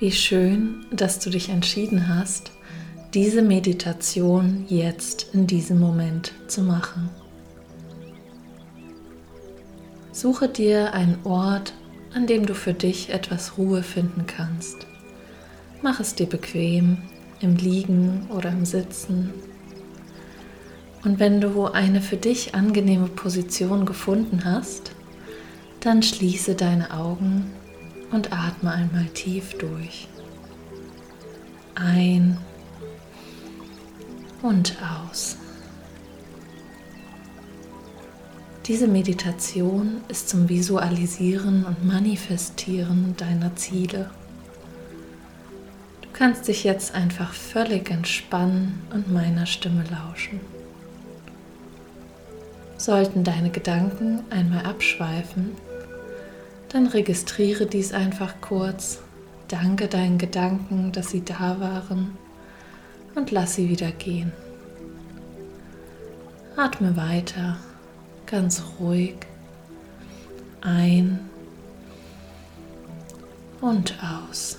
Wie schön, dass du dich entschieden hast, diese Meditation jetzt in diesem Moment zu machen. Suche dir einen Ort, an dem du für dich etwas Ruhe finden kannst. Mach es dir bequem, im Liegen oder im Sitzen. Und wenn du eine für dich angenehme Position gefunden hast, dann schließe deine Augen und atme einmal tief durch. Ein und aus. Diese Meditation ist zum Visualisieren und Manifestieren deiner Ziele. Du kannst dich jetzt einfach völlig entspannen und meiner Stimme lauschen. Sollten deine Gedanken einmal abschweifen, dann registriere dies einfach kurz, danke deinen Gedanken, dass sie da waren. Und lass sie wieder gehen. Atme weiter. Ganz ruhig. Ein. Und aus.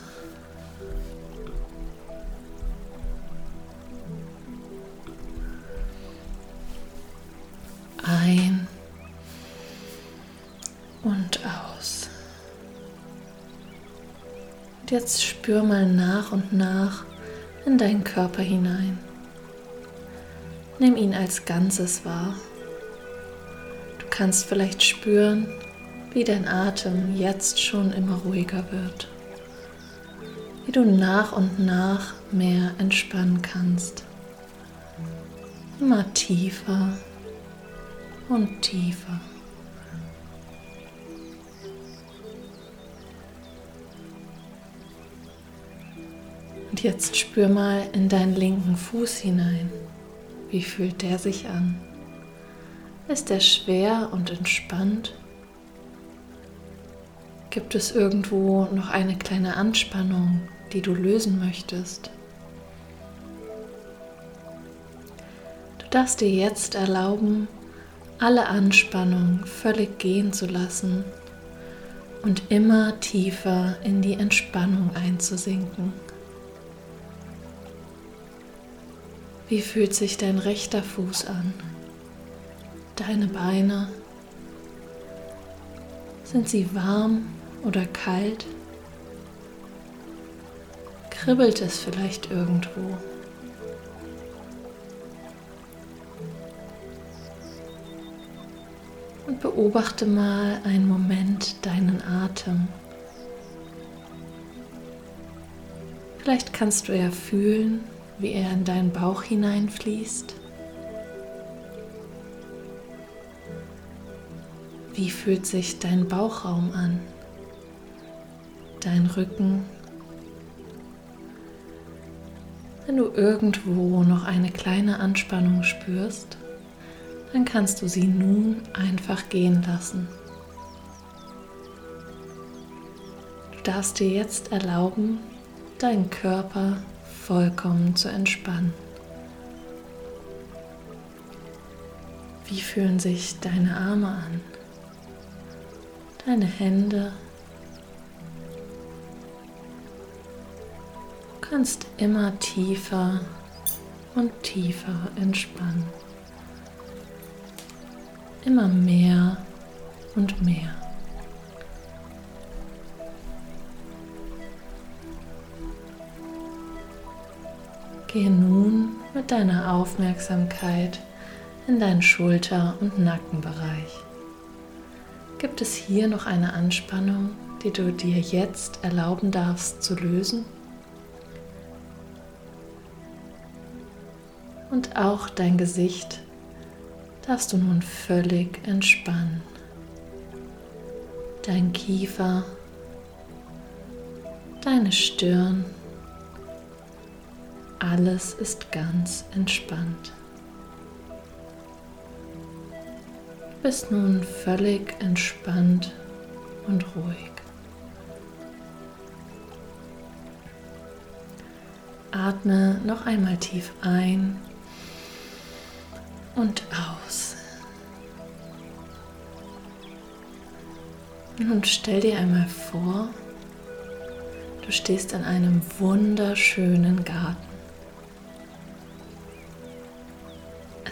Jetzt spür mal nach und nach in deinen Körper hinein. Nimm ihn als Ganzes wahr kannst vielleicht spüren, wie dein Atem jetzt schon immer ruhiger wird, wie du nach und nach mehr entspannen kannst, immer tiefer und tiefer. Jetzt spür mal in deinen linken Fuß hinein. Wie fühlt der sich an? Ist er schwer und entspannt? Gibt es irgendwo noch eine kleine Anspannung, die du lösen möchtest? Du darfst dir jetzt erlauben, alle Anspannung völlig gehen zu lassen und immer tiefer in die Entspannung einzusinken. Wie fühlt sich dein rechter Fuß an? deine Beine? Sind sie warm oder kalt? Kribbelt es vielleicht irgendwo? Und beobachte mal einen Moment deinen Atem. Vielleicht kannst du ja fühlen, wie er in deinen Bauch hineinfließt. Wie fühlt sich dein Bauchraum an? Dein Rücken? Wenn du irgendwo noch eine kleine Anspannung spürst, dann kannst du sie nun einfach gehen lassen. Du darfst dir jetzt erlauben, deinen Körper vollkommen zu entspannen. Wie fühlen sich deine Arme an? deine Hände. Du kannst immer tiefer und tiefer entspannen. Immer mehr und mehr. Gehe nun mit deiner Aufmerksamkeit in deinen Schulter- und Nackenbereich. Gibt es hier noch eine Anspannung, die du dir jetzt erlauben darfst zu lösen? Und auch dein Gesicht darfst du nun völlig entspannen. Dein Kiefer, deine Stirn, alles ist ganz entspannt. bist nun völlig entspannt und ruhig. Atme noch einmal tief ein und aus. Nun stell dir einmal vor, du Du stehst in einem wunderschönen Garten.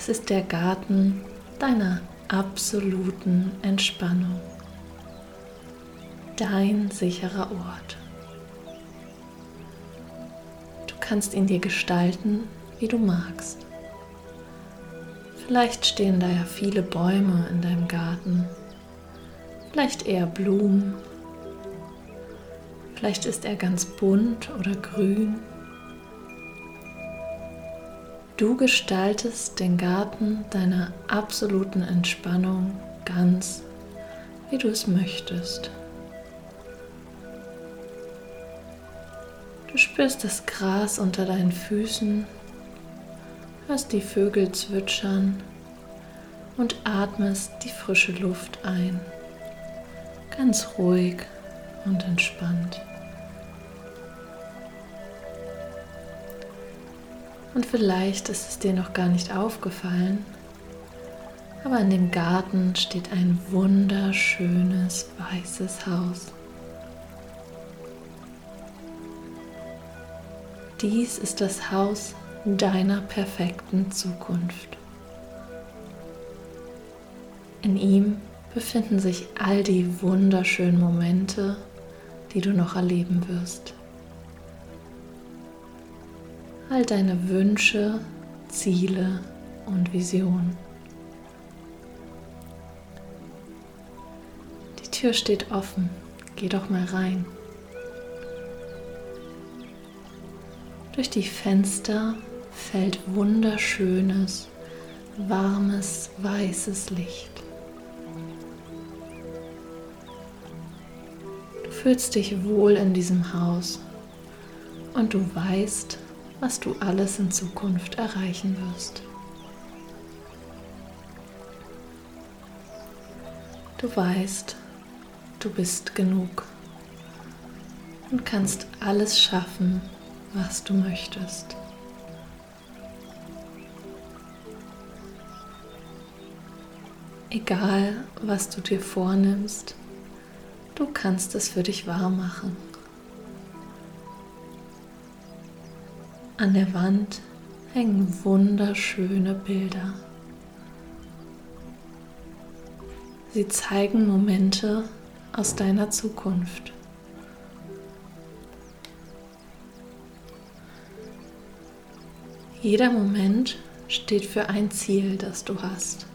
Ist der Garten deiner absoluten Entspannung. Dein sicherer Ort. Du kannst ihn dir gestalten, wie du magst. Vielleicht stehen da ja viele Bäume in deinem Garten, vielleicht eher Blumen, vielleicht ist er ganz bunt oder grün. Du gestaltest den Garten deiner absoluten Entspannung ganz, wie du es möchtest. Du spürst das Gras unter deinen Füßen hörst die Vögel zwitschern und atmest die frische Luft ein. Ganz ruhig und entspannt. Und vielleicht ist es dir noch gar nicht aufgefallen, aber in dem Garten steht ein wunderschönes weißes Haus. Dies ist das Haus deiner perfekten Zukunft. In ihm befinden sich all die wunderschönen Momente, die du noch erleben wirst. All deine Wünsche, Ziele und Visionen. Die Tür steht offen, geh doch mal rein. Durch die Fenster fällt wunderschönes, warmes, weißes Licht. Du fühlst dich wohl in diesem Haus und du weißt, was du alles in Zukunft erreichen wirst. Du weißt, du bist genug und kannst alles schaffen, was du möchtest. Egal, was du dir vornimmst, du kannst es für dich wahr machen. An der Wand hängen wunderschöne Bilder. Sie zeigen Momente aus deiner Zukunft. Jeder Moment steht für ein Ziel, das du hast.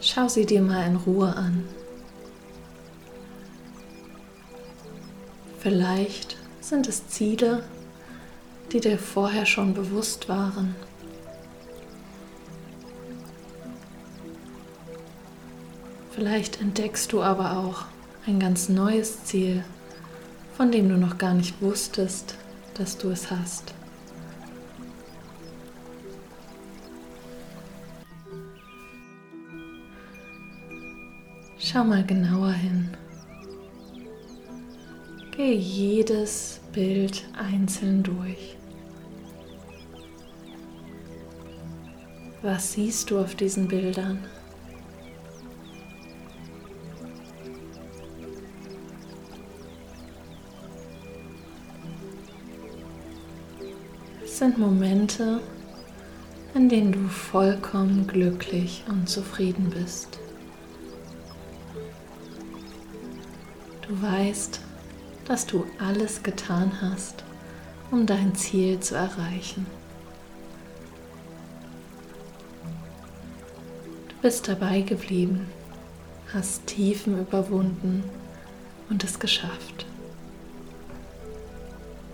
Schau sie dir mal in Ruhe an. Vielleicht sind es Ziele, die dir vorher schon bewusst waren. Vielleicht entdeckst du aber auch ein ganz neues Ziel, von dem du noch gar nicht wusstest, dass du es hast. Schau mal genauer hin. Gehe jedes Bild einzeln durch. Was siehst du auf diesen Bildern? Es sind Momente, in denen du vollkommen glücklich und zufrieden bist. Du weißt, dass du alles getan hast, um dein Ziel zu erreichen. Du bist dabei geblieben, hast Tiefen überwunden und es geschafft.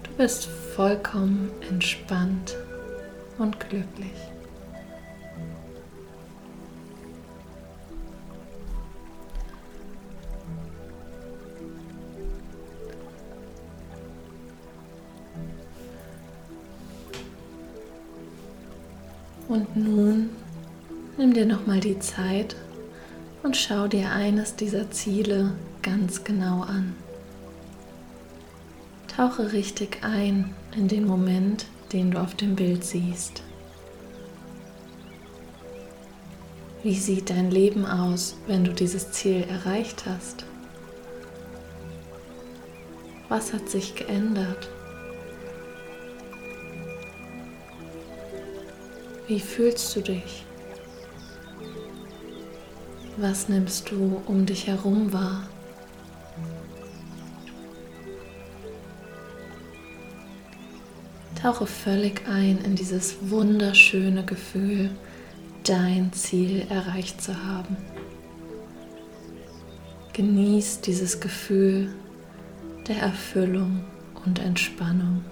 Du bist vollkommen entspannt und glücklich. Und nun nimm dir nochmal die Zeit und schau dir eines dieser Ziele ganz genau an. Tauche richtig ein in den Moment, den du auf dem Bild siehst. Wie sieht dein Leben aus, wenn du dieses Ziel erreicht hast? Was hat sich geändert? Wie fühlst du dich? Was nimmst du um dich herum wahr? Tauche völlig ein in dieses wunderschöne Gefühl, dein Ziel erreicht zu haben. Genieß dieses Gefühl der Erfüllung und Entspannung.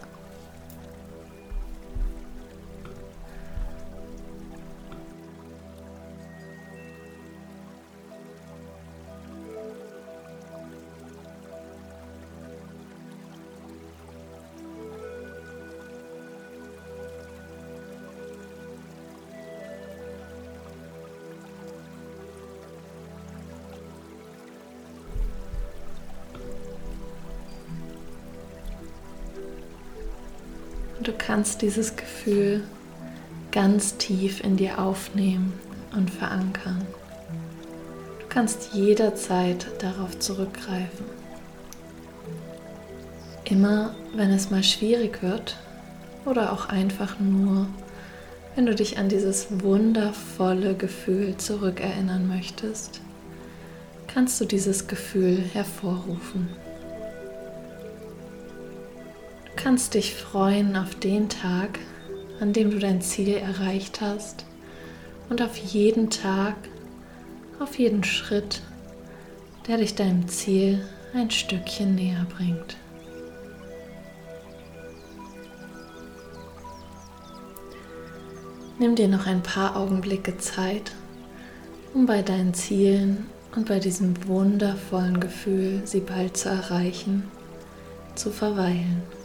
Du kannst dieses Gefühl ganz tief in dir aufnehmen und verankern. Du kannst jederzeit darauf zurückgreifen. Immer wenn es mal schwierig wird oder auch einfach nur, wenn du dich an dieses wundervolle Gefühl zurückerinnern möchtest, kannst du dieses Gefühl hervorrufen kannst dich freuen auf den Tag, an dem du dein Ziel erreicht hast und auf jeden Tag, auf jeden Schritt, der dich deinem Ziel ein Stückchen näher bringt. Nimm dir noch ein paar Augenblicke Zeit, um bei deinen Zielen und bei diesem wundervollen Gefühl, sie bald zu erreichen, zu verweilen.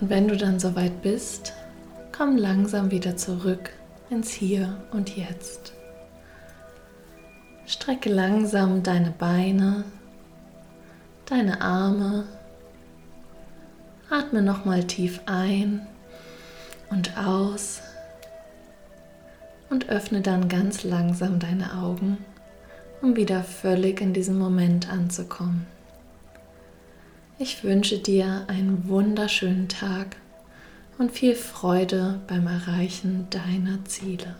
Und wenn du dann soweit bist, komm langsam wieder zurück ins Hier und Jetzt. Strecke langsam deine Beine, deine Arme. Atme nochmal tief ein und aus und öffne dann ganz langsam deine Augen, um wieder völlig in diesem Moment anzukommen. Ich wünsche dir einen wunderschönen Tag und viel Freude beim Erreichen deiner Ziele.